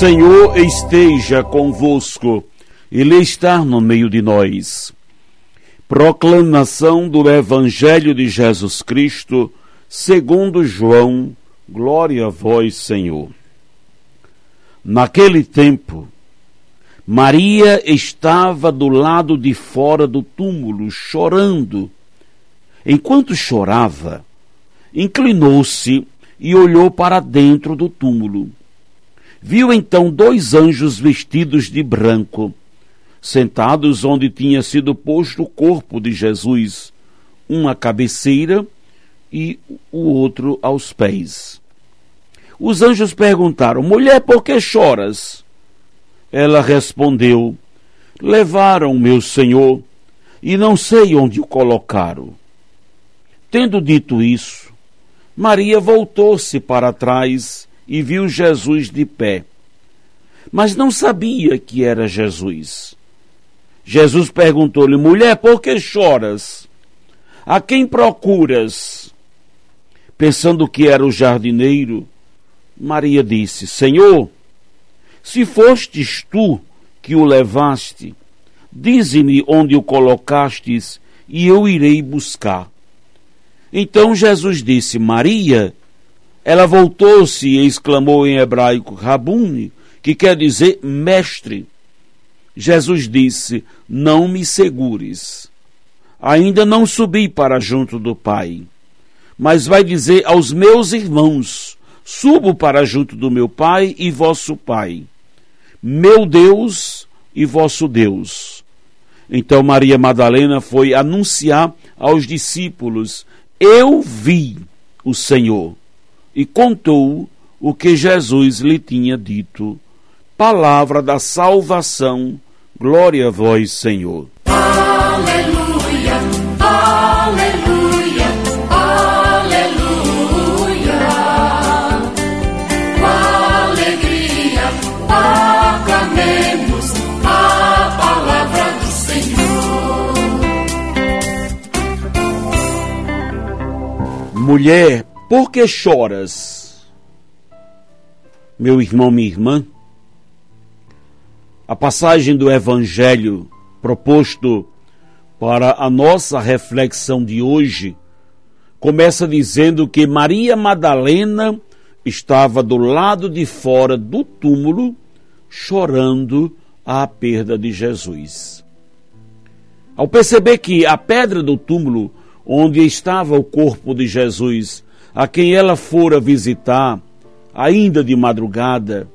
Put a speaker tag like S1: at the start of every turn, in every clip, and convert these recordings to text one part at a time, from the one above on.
S1: Senhor esteja convosco, Ele está no meio de nós. Proclamação do Evangelho de Jesus Cristo, segundo João, glória a vós, Senhor. Naquele tempo, Maria estava do lado de fora do túmulo, chorando. Enquanto chorava, inclinou-se e olhou para dentro do túmulo Viu então dois anjos vestidos de branco, sentados onde tinha sido posto o corpo de Jesus, um à cabeceira e o outro aos pés. Os anjos perguntaram: Mulher, por que choras? Ela respondeu: Levaram meu senhor e não sei onde o colocaram. Tendo dito isso, Maria voltou-se para trás e viu Jesus de pé. Mas não sabia que era Jesus. Jesus perguntou-lhe: Mulher, por que choras? A quem procuras? Pensando que era o jardineiro, Maria disse: Senhor, se fostes tu que o levaste, dize-me onde o colocastes e eu irei buscar. Então Jesus disse: Maria. Ela voltou-se e exclamou em hebraico Rabuni, que quer dizer mestre. Jesus disse: Não me segures. Ainda não subi para junto do Pai. Mas vai dizer aos meus irmãos: Subo para junto do meu Pai e vosso Pai, meu Deus e vosso Deus. Então Maria Madalena foi anunciar aos discípulos: Eu vi o Senhor e contou o que Jesus lhe tinha dito. Palavra da salvação, glória a vós, Senhor.
S2: Aleluia, aleluia, aleluia. Com alegria, aclamemos a palavra do
S1: Senhor. Mulher por que choras? Meu irmão, minha irmã, a passagem do Evangelho proposto para a nossa reflexão de hoje começa dizendo que Maria Madalena estava do lado de fora do túmulo chorando a perda de Jesus. Ao perceber que a pedra do túmulo onde estava o corpo de Jesus a quem ela fora visitar, ainda de madrugada,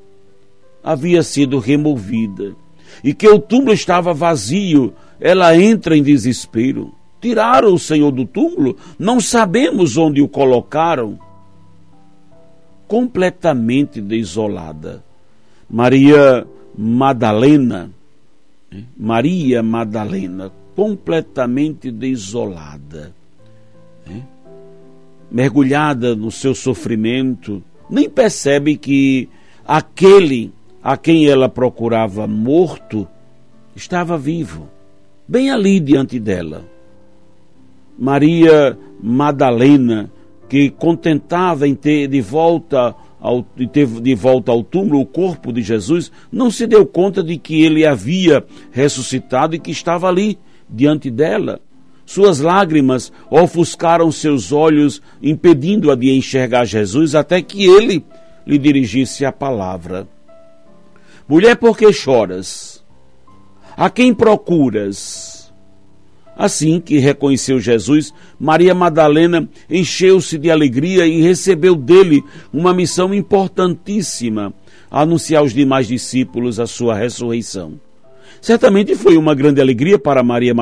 S1: havia sido removida e que o túmulo estava vazio, ela entra em desespero. Tiraram o Senhor do túmulo, não sabemos onde o colocaram. Completamente desolada. Maria Madalena, Maria Madalena, completamente desolada mergulhada no seu sofrimento, nem percebe que aquele a quem ela procurava morto estava vivo, bem ali diante dela. Maria Madalena, que contentava em ter de volta ao, ter de volta ao túmulo o corpo de Jesus, não se deu conta de que ele havia ressuscitado e que estava ali diante dela. Suas lágrimas ofuscaram seus olhos, impedindo-a de enxergar Jesus até que ele lhe dirigisse a palavra. Mulher, por que choras? A quem procuras? Assim que reconheceu Jesus, Maria Madalena encheu-se de alegria e recebeu dele uma missão importantíssima: anunciar aos demais discípulos a sua ressurreição. Certamente foi uma grande alegria para Maria,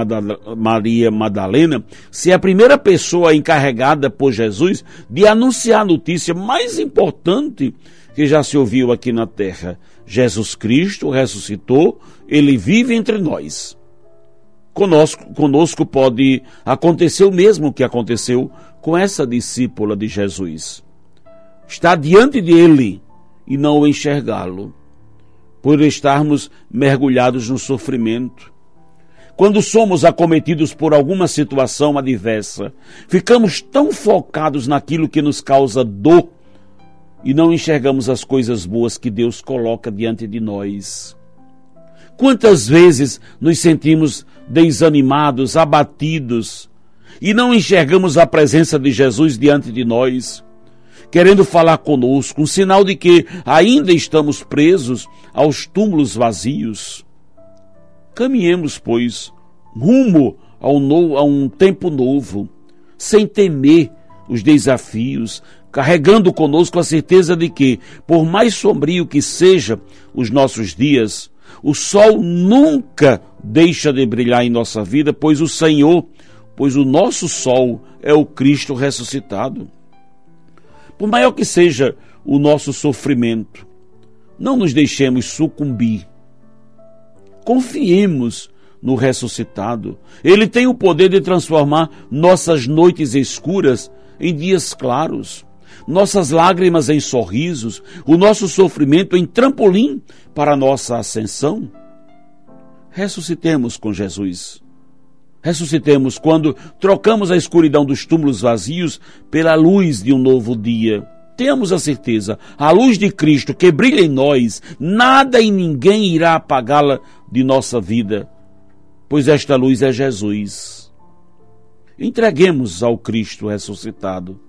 S1: Maria Madalena ser a primeira pessoa encarregada por Jesus de anunciar a notícia mais importante que já se ouviu aqui na terra. Jesus Cristo ressuscitou, ele vive entre nós. Conosco, conosco pode acontecer o mesmo que aconteceu com essa discípula de Jesus. Está diante dele e não o enxergá-lo, por estarmos mergulhados no sofrimento. Quando somos acometidos por alguma situação adversa, ficamos tão focados naquilo que nos causa dor e não enxergamos as coisas boas que Deus coloca diante de nós. Quantas vezes nos sentimos desanimados, abatidos, e não enxergamos a presença de Jesus diante de nós, querendo falar conosco, um sinal de que ainda estamos presos aos túmulos vazios. Caminhemos, pois, rumo ao no, a um tempo novo, sem temer os desafios, carregando conosco a certeza de que, por mais sombrio que seja os nossos dias, o sol nunca deixa de brilhar em nossa vida, pois o Senhor, pois o nosso sol é o Cristo ressuscitado. Por maior que seja o nosso sofrimento, não nos deixemos sucumbir. Confiemos no ressuscitado. Ele tem o poder de transformar nossas noites escuras em dias claros nossas lágrimas em sorrisos, o nosso sofrimento em trampolim para a nossa ascensão? Ressuscitemos com Jesus. Ressuscitemos quando trocamos a escuridão dos túmulos vazios pela luz de um novo dia. Temos a certeza, a luz de Cristo que brilha em nós, nada e ninguém irá apagá-la de nossa vida, pois esta luz é Jesus. Entreguemos ao Cristo ressuscitado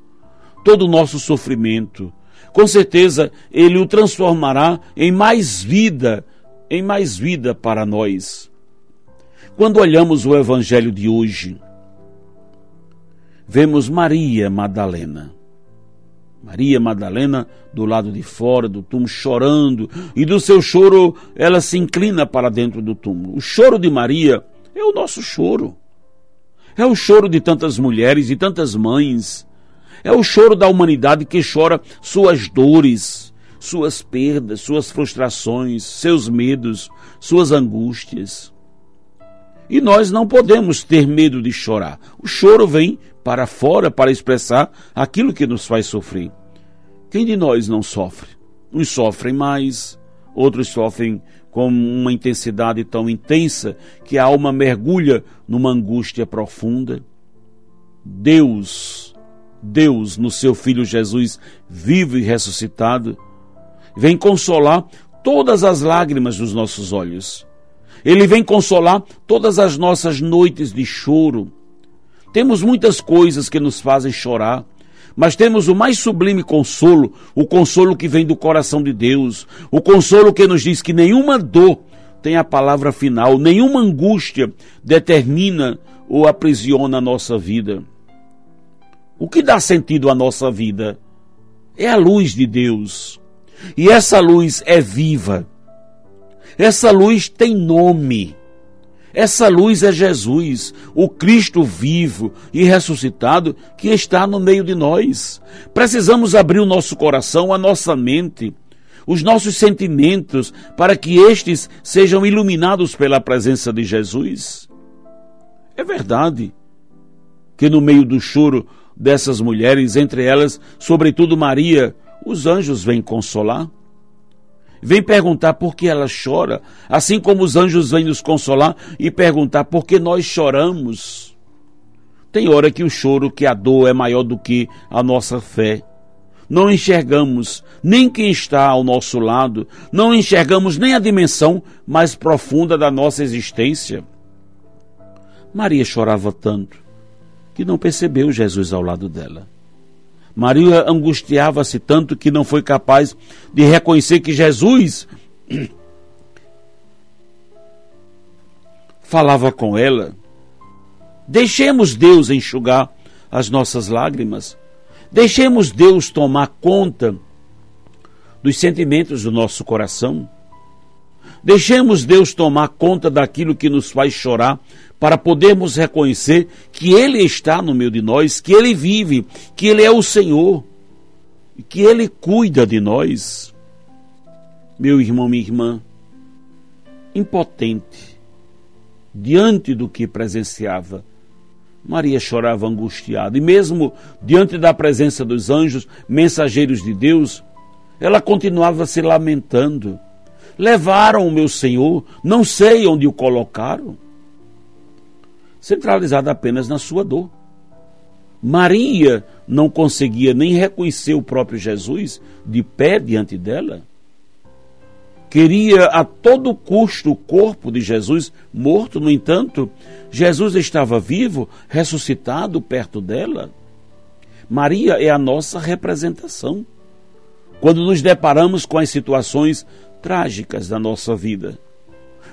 S1: todo o nosso sofrimento. Com certeza, Ele o transformará em mais vida, em mais vida para nós. Quando olhamos o Evangelho de hoje, vemos Maria Madalena. Maria Madalena do lado de fora do túmulo chorando, e do seu choro ela se inclina para dentro do túmulo. O choro de Maria é o nosso choro. É o choro de tantas mulheres e tantas mães é o choro da humanidade que chora suas dores, suas perdas, suas frustrações, seus medos, suas angústias. E nós não podemos ter medo de chorar. O choro vem para fora para expressar aquilo que nos faz sofrer. Quem de nós não sofre? Uns sofrem mais, outros sofrem com uma intensidade tão intensa que a alma mergulha numa angústia profunda. Deus Deus, no seu Filho Jesus, vivo e ressuscitado, vem consolar todas as lágrimas dos nossos olhos. Ele vem consolar todas as nossas noites de choro. Temos muitas coisas que nos fazem chorar, mas temos o mais sublime consolo, o consolo que vem do coração de Deus, o consolo que nos diz que nenhuma dor tem a palavra final, nenhuma angústia determina ou aprisiona a nossa vida. O que dá sentido à nossa vida é a luz de Deus. E essa luz é viva. Essa luz tem nome. Essa luz é Jesus, o Cristo vivo e ressuscitado que está no meio de nós. Precisamos abrir o nosso coração, a nossa mente, os nossos sentimentos, para que estes sejam iluminados pela presença de Jesus. É verdade que no meio do choro dessas mulheres, entre elas, sobretudo Maria, os anjos vêm consolar. Vem perguntar por que ela chora, assim como os anjos vêm nos consolar e perguntar por que nós choramos. Tem hora que o choro, que a dor é maior do que a nossa fé. Não enxergamos nem quem está ao nosso lado, não enxergamos nem a dimensão mais profunda da nossa existência. Maria chorava tanto que não percebeu Jesus ao lado dela. Maria angustiava-se tanto que não foi capaz de reconhecer que Jesus falava com ela. Deixemos Deus enxugar as nossas lágrimas. Deixemos Deus tomar conta dos sentimentos do nosso coração. Deixemos Deus tomar conta daquilo que nos faz chorar, para podermos reconhecer que Ele está no meio de nós, que Ele vive, que Ele é o Senhor, que Ele cuida de nós. Meu irmão, minha irmã, impotente, diante do que presenciava, Maria chorava angustiada, e mesmo diante da presença dos anjos, mensageiros de Deus, ela continuava se lamentando. Levaram o meu Senhor, não sei onde o colocaram. Centralizada apenas na sua dor. Maria não conseguia nem reconhecer o próprio Jesus de pé diante dela. Queria a todo custo o corpo de Jesus morto, no entanto, Jesus estava vivo, ressuscitado perto dela. Maria é a nossa representação. Quando nos deparamos com as situações trágicas da nossa vida,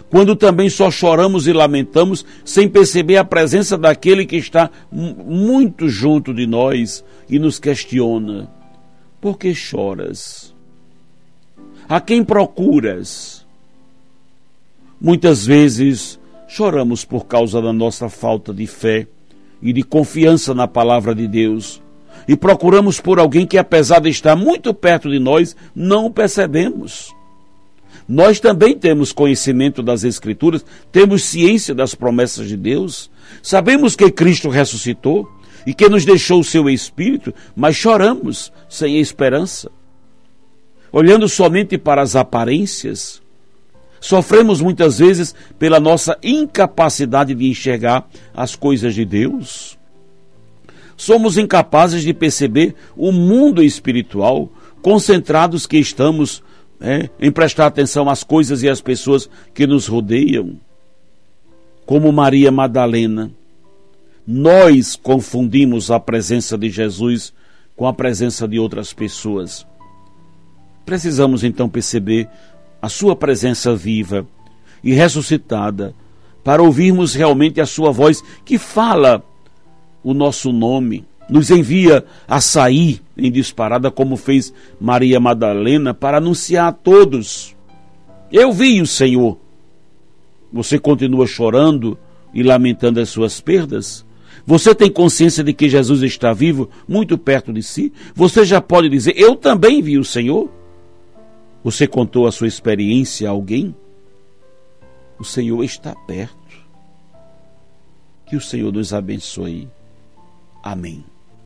S1: quando também só choramos e lamentamos sem perceber a presença daquele que está muito junto de nós e nos questiona: por que choras? A quem procuras? Muitas vezes choramos por causa da nossa falta de fé e de confiança na palavra de Deus. E procuramos por alguém que, apesar de estar muito perto de nós, não o percebemos. Nós também temos conhecimento das Escrituras, temos ciência das promessas de Deus, sabemos que Cristo ressuscitou e que nos deixou o seu Espírito, mas choramos sem esperança olhando somente para as aparências, sofremos muitas vezes pela nossa incapacidade de enxergar as coisas de Deus. Somos incapazes de perceber o mundo espiritual, concentrados que estamos é, em prestar atenção às coisas e às pessoas que nos rodeiam. Como Maria Madalena, nós confundimos a presença de Jesus com a presença de outras pessoas. Precisamos então perceber a Sua presença viva e ressuscitada para ouvirmos realmente a Sua voz que fala o nosso nome, nos envia a sair em disparada, como fez Maria Madalena, para anunciar a todos: Eu vi o Senhor. Você continua chorando e lamentando as suas perdas? Você tem consciência de que Jesus está vivo, muito perto de si? Você já pode dizer: Eu também vi o Senhor? Você contou a sua experiência a alguém? O Senhor está perto. Que o Senhor nos abençoe. Amém.